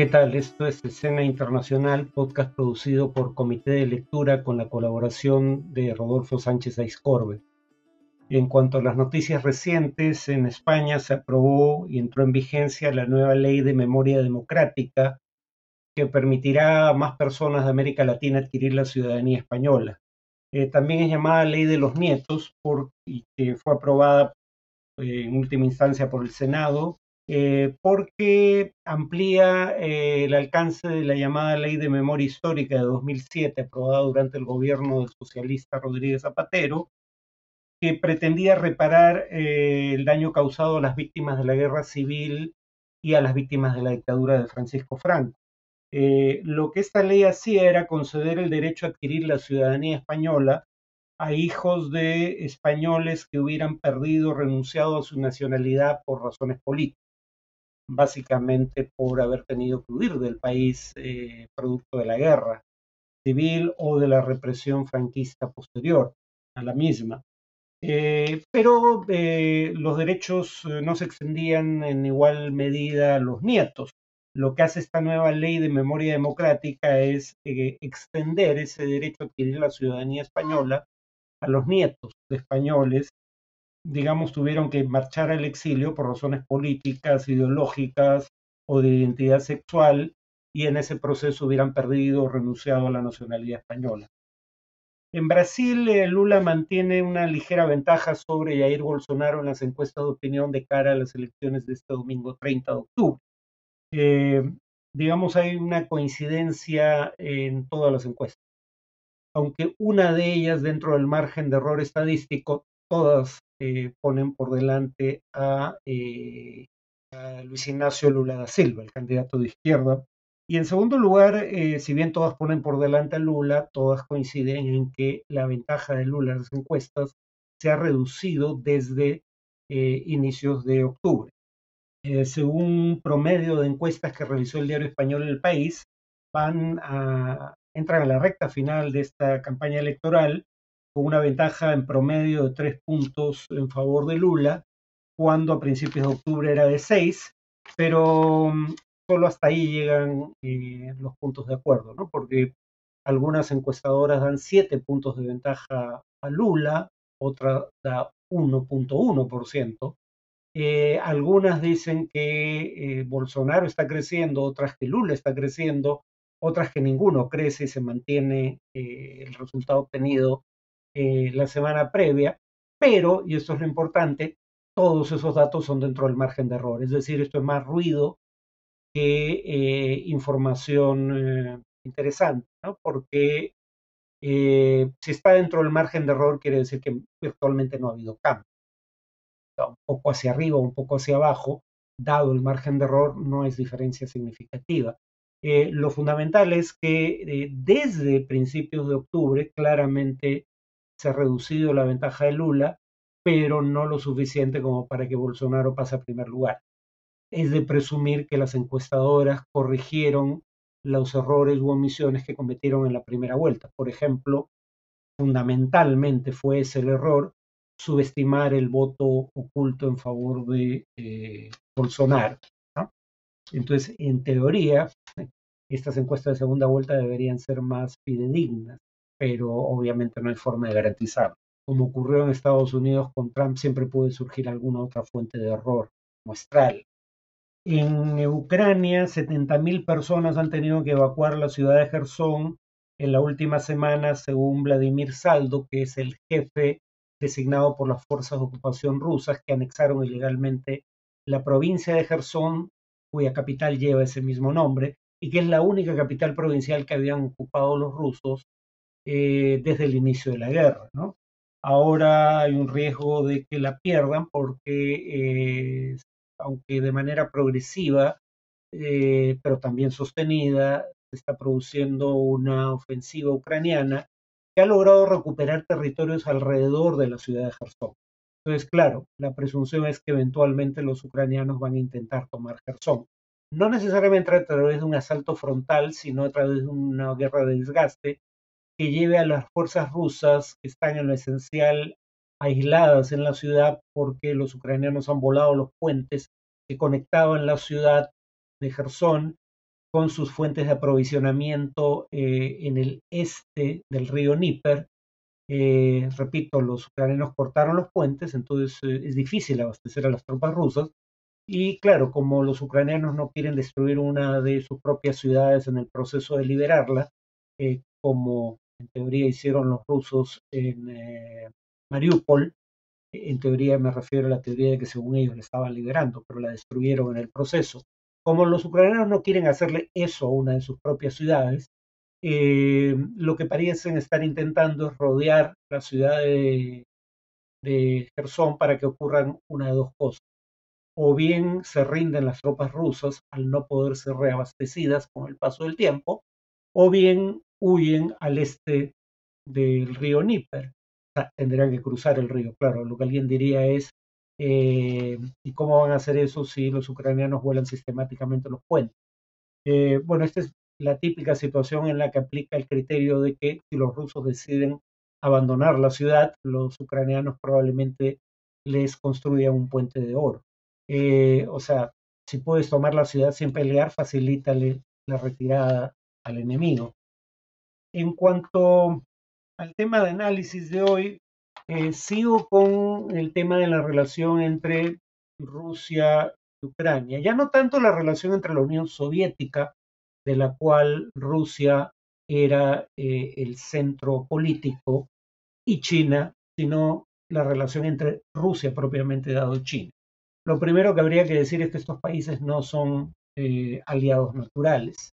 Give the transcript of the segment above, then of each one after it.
¿Qué tal? Esto es Escena Internacional, podcast producido por Comité de Lectura con la colaboración de Rodolfo Sánchez Aiscorbe. En cuanto a las noticias recientes, en España se aprobó y entró en vigencia la nueva ley de memoria democrática que permitirá a más personas de América Latina adquirir la ciudadanía española. Eh, también es llamada Ley de los Nietos por, y fue aprobada eh, en última instancia por el Senado eh, porque amplía el alcance de la llamada Ley de Memoria Histórica de 2007 aprobada durante el gobierno del socialista Rodríguez Zapatero que pretendía reparar el daño causado a las víctimas de la guerra civil y a las víctimas de la dictadura de Francisco Franco. Eh, lo que esta ley hacía era conceder el derecho a adquirir la ciudadanía española a hijos de españoles que hubieran perdido renunciado a su nacionalidad por razones políticas, básicamente por haber tenido que huir del país eh, producto de la guerra civil o de la represión franquista posterior a la misma. Eh, pero los derechos no se extendían en igual medida a los nietos lo que hace esta nueva ley de memoria democrática es eh, extender ese derecho a adquirir la ciudadanía española a los nietos de españoles, digamos, tuvieron que marchar al exilio por razones políticas, ideológicas o de identidad sexual y en ese proceso hubieran perdido o renunciado a la nacionalidad española. En Brasil, eh, Lula mantiene una ligera ventaja sobre Jair Bolsonaro en las encuestas de opinión de cara a las elecciones de este domingo 30 de octubre. Eh, digamos, hay una coincidencia en todas las encuestas. Aunque una de ellas, dentro del margen de error estadístico, todas eh, ponen por delante eh, a, Luis Ignacio Lula da Silva, el candidato de izquierda. Y en segundo lugar, si bien todas ponen por delante a Lula, todas coinciden en que la ventaja de Lula en las encuestas se ha reducido desde inicios de octubre. Eh, según un promedio de encuestas que realizó el diario español El País, van a, entran a la recta final de esta campaña electoral con una ventaja en promedio de tres puntos en favor de Lula, cuando a principios de octubre era de seis, pero mm, solo hasta ahí llegan eh, los puntos de acuerdo, ¿no? porque algunas encuestadoras dan siete puntos de ventaja a Lula, otra da 1.1%, eh, algunas dicen que eh, Bolsonaro está creciendo, otras que Lula está creciendo, otras que ninguno crece y se mantiene eh, el resultado obtenido la semana previa, pero, y esto es lo importante, todos esos datos son dentro del margen de error, es decir, esto es más ruido que información interesante, ¿no? porque si está dentro del margen de error quiere decir que actualmente no ha habido cambio un poco hacia arriba, un poco hacia abajo, dado el margen de error, no es diferencia significativa. Eh, lo fundamental es que eh, desde principios de octubre claramente se ha reducido la ventaja de Lula, pero no lo suficiente como para que Bolsonaro pase a primer lugar. Es de presumir que las encuestadoras corrigieron los errores u omisiones que cometieron en la primera vuelta. Por ejemplo, fundamentalmente fue ese el error subestimar el voto oculto en favor de eh, Bolsonaro. Entonces, en teoría, estas encuestas de segunda vuelta deberían ser más fidedignas, pero obviamente no hay forma de garantizarlo. Como ocurrió en Estados Unidos con Trump, siempre puede surgir alguna otra fuente de error muestral. En Ucrania, 70.000 personas han tenido que evacuar la ciudad de Gerson en la última semana, según Vladimir Saldo, que es el jefe designado por las fuerzas de ocupación rusas que anexaron ilegalmente la provincia de Gerson, cuya capital lleva ese mismo nombre, y que es la única capital provincial que habían ocupado los rusos eh, desde el inicio de la guerra. ¿no? Ahora hay un riesgo de que la pierdan porque, eh, aunque de manera progresiva, eh, pero también sostenida, se está produciendo una ofensiva ucraniana ha logrado recuperar territorios alrededor de la ciudad de Gerson. Entonces, claro, la presunción es que eventualmente los ucranianos van a intentar tomar Gerson. No necesariamente a través de un asalto frontal, sino a través de una guerra de desgaste que lleve a las fuerzas rusas que están en lo esencial aisladas en la ciudad porque los ucranianos han volado los puentes que conectaban la ciudad de Gerson con sus fuentes de aprovisionamiento eh, en el este del río Níper. Eh, repito, los ucranianos cortaron los puentes, entonces eh, es difícil abastecer a las tropas rusas. Y claro, como los ucranianos no quieren destruir una de sus propias ciudades en el proceso de liberarla, como en teoría hicieron los rusos en Mariupol, en teoría me refiero a la teoría de que según ellos la estaban liberando, pero la destruyeron en el proceso. Como los ucranianos no quieren hacerle eso a una de sus propias ciudades, eh, lo que parecen estar intentando es rodear la ciudad de, de Gerson para que ocurran una de dos cosas. O bien se rinden las tropas rusas al no poder ser reabastecidas con el paso del tiempo, o bien huyen al este del río Níper. tendrán que cruzar el río, claro. Lo que alguien diría es, eh, ¿Y cómo van a hacer eso si los ucranianos vuelan sistemáticamente los puentes? Eh, bueno, esta es la típica situación en la que aplica el criterio de que si los rusos deciden abandonar la ciudad, los ucranianos probablemente les construyan un puente de oro. Eh, o sea, si puedes tomar la ciudad sin pelear, facilítale la retirada al enemigo. En cuanto al tema de análisis de hoy, eh, sigo con el tema de la relación entre Rusia y Ucrania. Ya no tanto la relación entre la Unión Soviética, de la cual Rusia era eh, el centro político, y China, sino la relación entre Rusia propiamente dado y China. Lo primero que habría que decir es que estos países no son eh, aliados naturales.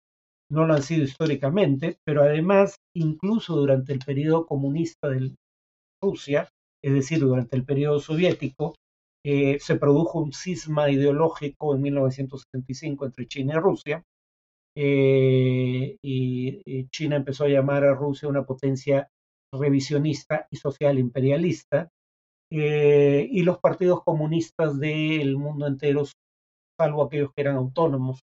No lo han sido históricamente, pero además, incluso durante el periodo comunista del, Rusia, es decir, durante el periodo soviético, eh, se produjo un cisma ideológico en 1975 entre China y Rusia, eh, y, China empezó a llamar a Rusia una potencia revisionista y social imperialista, eh, y los partidos comunistas del mundo entero, salvo aquellos que eran autónomos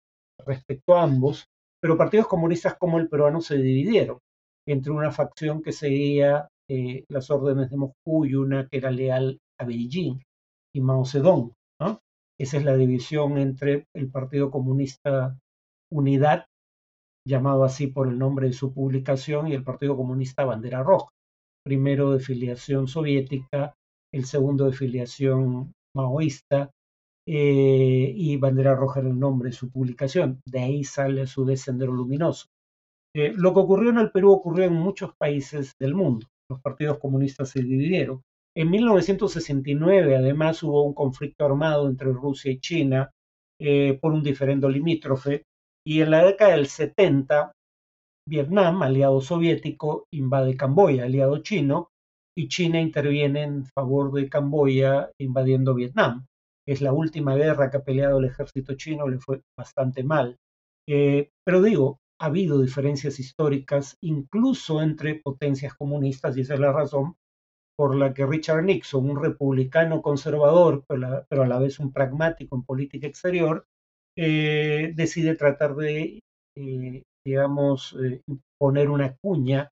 respecto a ambos, pero partidos comunistas como el peruano se dividieron entre una facción que seguía eh, las órdenes de Moscú y una que era leal a Beijing y Mao Zedong. Esa es la división entre el Partido Comunista Unidad, llamado así por el nombre de su publicación, y el Partido Comunista Bandera Roja, primero de filiación soviética, el segundo de filiación maoísta, eh, y Bandera Roja era el nombre de su publicación. De ahí sale su vez Sendero Luminoso. Eh, lo que ocurrió en el Perú ocurrió en muchos países del mundo los partidos comunistas se dividieron. En 1969, además, hubo un conflicto armado entre Rusia y China eh, por un diferendo limítrofe, y en la década del 70, Vietnam, aliado soviético, invade Camboya, aliado chino, y China interviene en favor de Camboya invadiendo Vietnam. Es la última guerra que ha peleado el ejército chino, le fue bastante mal. Eh, pero digo, ha habido diferencias históricas incluso entre potencias comunistas y esa es la razón por la que Richard Nixon, un republicano conservador, pero, a la vez un pragmático en política exterior, eh, decide tratar de, eh, digamos, eh, poner una cuña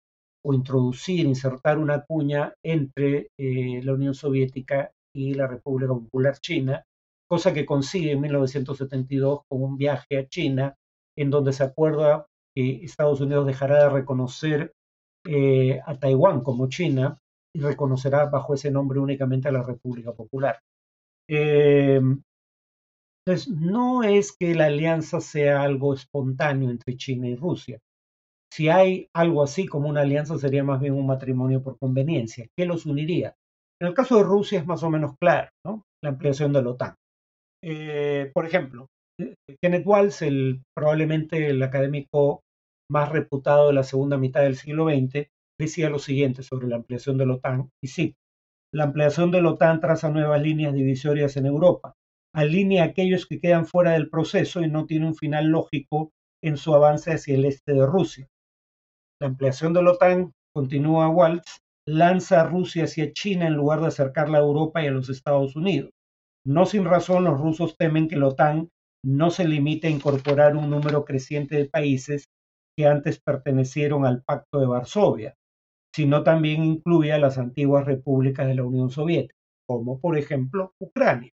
o introducir, insertar una cuña entre la Unión Soviética y la República Popular China, cosa que consigue en 1972 con un viaje a China, en donde se acuerda que Estados Unidos dejará de reconocer eh, a Taiwán como China y reconocerá bajo ese nombre únicamente a la República Popular. Em, entonces, no es que la alianza sea algo espontáneo entre China y Rusia. Si hay algo así como una alianza, sería más bien un matrimonio por conveniencia. ¿Qué los uniría? En el caso de Rusia es más o menos claro, ¿no? La ampliación de la OTAN. Eh, por ejemplo, Kenneth Walsh, el, probablemente el académico más reputado de la segunda mitad del siglo XX, decía lo siguiente sobre la ampliación de la OTAN, y sí, la ampliación de la OTAN traza nuevas líneas divisorias en Europa, alinea a aquellos que quedan fuera del proceso y no tiene un final lógico en su avance hacia el este de Rusia. La ampliación de la OTAN, continúa Waltz, lanza a Rusia hacia China en lugar de acercarla a Europa y a los Estados Unidos. No sin razón los rusos temen que la OTAN no se limite a incorporar un número creciente de países que antes pertenecieron al Pacto de Varsovia, sino también incluye a las antiguas repúblicas de la Unión Soviética, como por ejemplo Ucrania.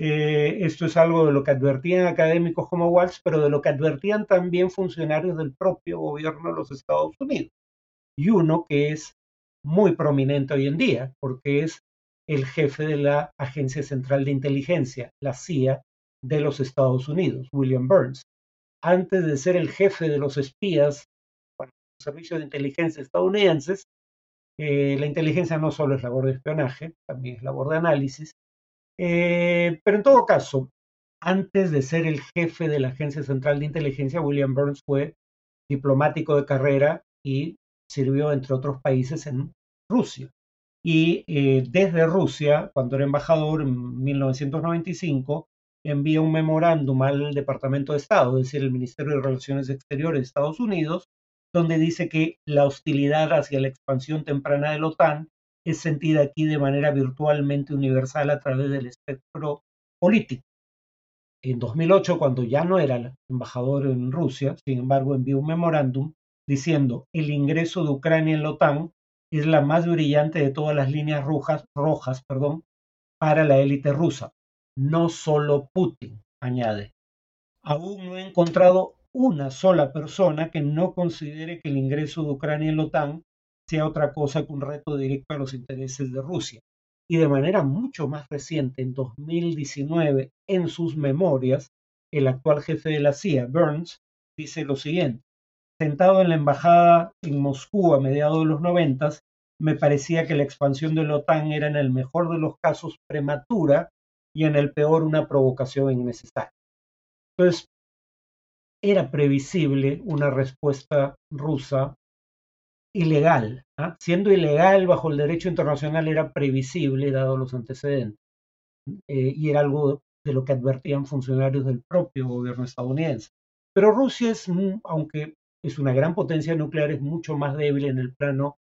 Eh, esto es algo de lo que advertían académicos como Walsh, pero de lo que advertían también funcionarios del propio gobierno de los Estados Unidos. Y uno que es muy prominente hoy en día, porque es el jefe de la Agencia Central de Inteligencia, la CIA, de los Estados Unidos, William Burns. Antes de ser el jefe de los espías para los servicios de inteligencia estadounidenses, eh, la inteligencia no solo es labor de espionaje, también es labor de análisis. Eh, pero en todo caso, antes de ser el jefe de la Agencia Central de Inteligencia, William Burns fue diplomático de carrera y sirvió, entre otros países, en Rusia. Y eh, desde Rusia, cuando era embajador en 1995, envía un memorándum al Departamento de Estado, es decir, el Ministerio de Relaciones Exteriores de Estados Unidos, donde dice que la hostilidad hacia la expansión temprana de la OTAN es sentida aquí de manera virtualmente universal a través del espectro político. En 2008, cuando ya no era embajador en Rusia, sin embargo, envió un memorándum diciendo el ingreso de Ucrania en la OTAN es la más brillante de todas las líneas rojas, para la élite rusa. No solo Putin, añade. Aún no he encontrado una sola persona que no considere que el ingreso de Ucrania en la OTAN sea otra cosa que un reto directo a los intereses de Rusia. Y de manera mucho más reciente, en 2019, en sus memorias, el actual jefe de la CIA, Burns, dice lo siguiente sentado en la embajada en Moscú a mediados de los noventas, me parecía que la expansión de la OTAN era en el mejor de los casos prematura y en el peor una provocación innecesaria. Entonces, era previsible una respuesta rusa ilegal. ¿ah? Siendo ilegal bajo el derecho internacional era previsible, dado los antecedentes. Eh, y era algo de lo que advertían funcionarios del propio gobierno estadounidense. Pero Rusia es, aunque es una gran potencia nuclear, es mucho más débil en el plano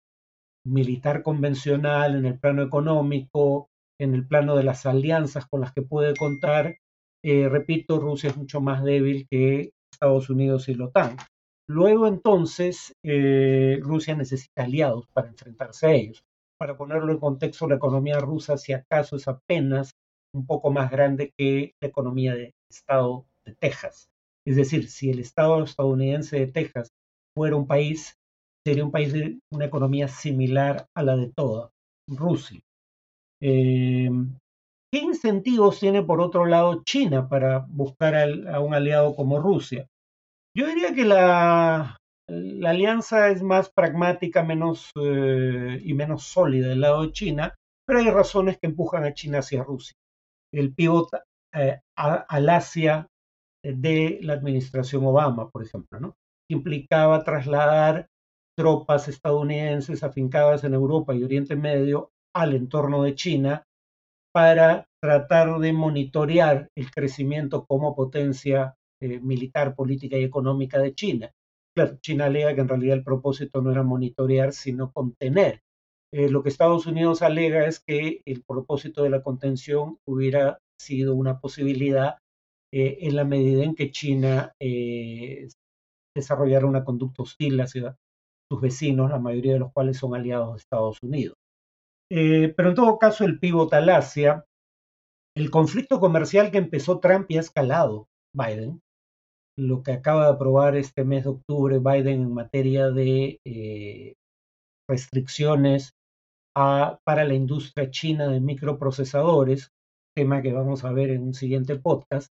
militar convencional, en el plano económico, en el plano de las alianzas con las que puede contar. Eh, repito, Rusia es mucho más débil que Estados Unidos y la OTAN. Luego entonces, eh, Rusia necesita aliados para enfrentarse a ellos. Para ponerlo en contexto, la economía rusa, si acaso, es apenas un poco más grande que la economía del estado de Texas. Es decir, si el Estado estadounidense de Texas fuera un país, sería un país de una economía similar a la de toda Rusia. Eh, ¿Qué incentivos tiene por otro lado China para buscar a un aliado como Rusia? Yo diría que la, alianza es más pragmática menos, eh, y menos sólida del lado de China, pero hay razones que empujan a China hacia Rusia. El pivot eh, al Asia de la administración Obama, por ejemplo, ¿no? implicaba trasladar tropas estadounidenses afincadas en Europa y Oriente Medio al entorno de China para tratar de monitorear el crecimiento como potencia eh, militar, política y económica de China. Claro, China alega que en realidad el propósito no era monitorear, sino contener. Eh, lo que Estados Unidos alega es que el propósito de la contención hubiera sido una posibilidad eh, en la medida en que China eh, desarrollara una conducta hostil hacia sus vecinos, la mayoría de los cuales son aliados de Estados Unidos. Eh, pero en todo caso, el pivot al Asia, el conflicto comercial que empezó Trump y ha escalado Biden, lo que acaba de aprobar este mes de octubre Biden en materia de restricciones para la industria china de microprocesadores, tema que vamos a ver en un siguiente podcast,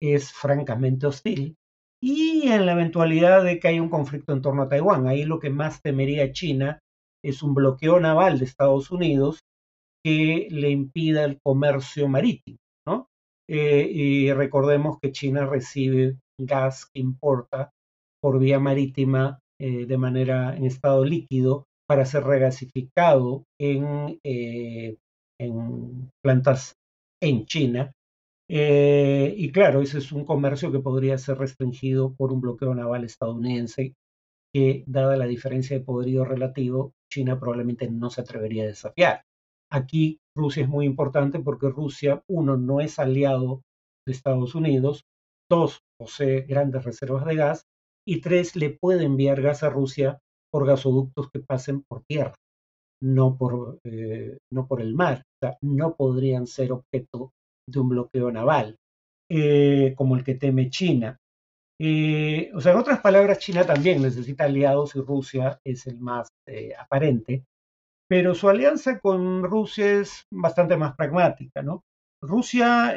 es francamente hostil. Y en la eventualidad de que haya un conflicto en torno a Taiwán, ahí lo que más temería China es un bloqueo naval de Estados Unidos que le impida el comercio marítimo. ¿no? Eh, y recordemos que China recibe gas que importa por vía marítima eh, de manera en estado líquido para ser regasificado en, eh, en plantas en China eh, y claro, ese es un comercio que podría ser restringido por un bloqueo naval estadounidense que, dada la diferencia de poderío relativo, China probablemente no se atrevería a desafiar. Aquí Rusia es muy importante porque Rusia, uno, no es aliado de Estados Unidos, dos, posee grandes reservas de gas, y tres, le puede enviar gas a Rusia por gasoductos que pasen por tierra, no por, eh, no por el mar. O sea, no podrían ser objeto de un bloqueo naval, eh, como el que teme China. Eh, o sea, en otras palabras, China también necesita aliados y Rusia es el más eh, aparente, pero su alianza con Rusia es bastante más pragmática, ¿no? Rusia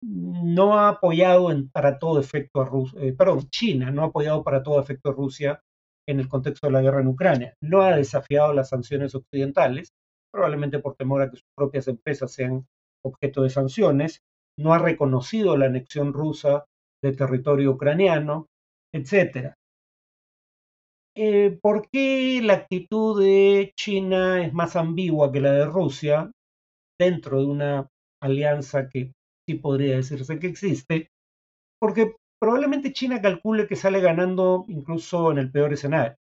no ha apoyado para todo efecto a Rusia, perdón, China no ha apoyado para todo efecto a Rusia en el contexto de la guerra en Ucrania. No ha desafiado las sanciones occidentales, probablemente por temor a que sus propias empresas sean objeto de sanciones, no ha reconocido la anexión rusa de territorio ucraniano, etc. Eh, ¿Por qué la actitud de China es más ambigua que la de Rusia dentro de una alianza que sí podría decirse que existe? Porque probablemente China calcule que sale ganando incluso en el peor escenario.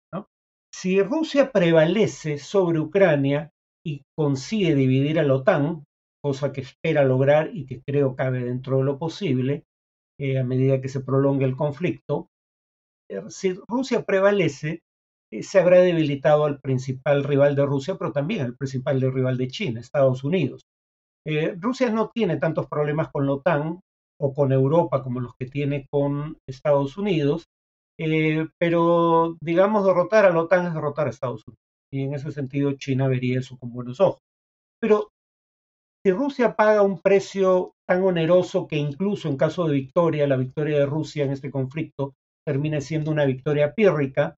Si Rusia prevalece sobre Ucrania y consigue dividir a la OTAN, cosa que espera lograr y que creo cabe dentro de lo posible eh, a medida que se prolongue el conflicto. Eh, si Rusia prevalece, eh, se habrá debilitado al principal rival de Rusia, pero también al principal rival de China, Estados Unidos. Rusia no tiene tantos problemas con la OTAN o con Europa como los que tiene con Estados Unidos, pero digamos derrotar a la OTAN es derrotar a Estados Unidos. Y en ese sentido China vería eso con buenos ojos. Pero si Rusia paga un precio tan oneroso que incluso en caso de victoria, la victoria de Rusia en este conflicto termine siendo una victoria pírrica,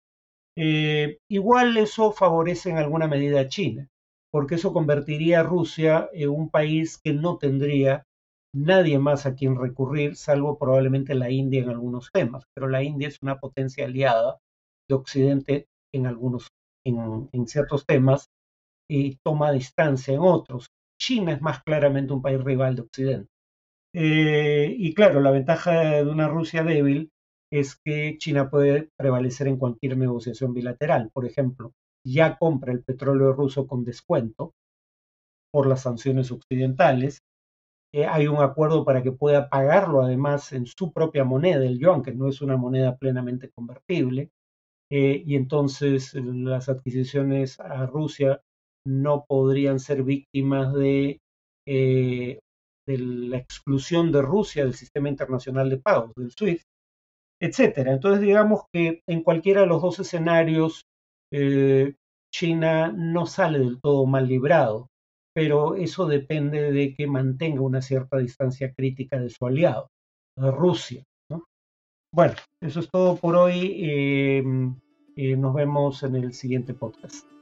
eh, igual eso favorece en alguna medida a China, porque eso convertiría a Rusia en un país que no tendría nadie más a quien recurrir, salvo probablemente la India en algunos temas, pero la India es una potencia aliada de Occidente en algunos, en, en ciertos temas y toma distancia en otros. China es más claramente un país rival de Occidente. Eh, y claro, la ventaja de una Rusia débil es que China puede prevalecer en cualquier negociación bilateral. Por ejemplo, ya compra el petróleo ruso con descuento por las sanciones occidentales. Eh, hay un acuerdo para que pueda pagarlo además en su propia moneda, el yuan, que no es una moneda plenamente convertible. Eh, y entonces las adquisiciones a Rusia no podrían ser víctimas de, eh, de la exclusión de Rusia del sistema internacional de pagos, del SWIFT, etcétera. Entonces, digamos que en cualquiera de los dos escenarios, eh, China no sale del todo mal librado, pero eso depende de que mantenga una cierta distancia crítica de su aliado, Rusia. Bueno, eso es todo por hoy. Eh, nos vemos en el siguiente podcast.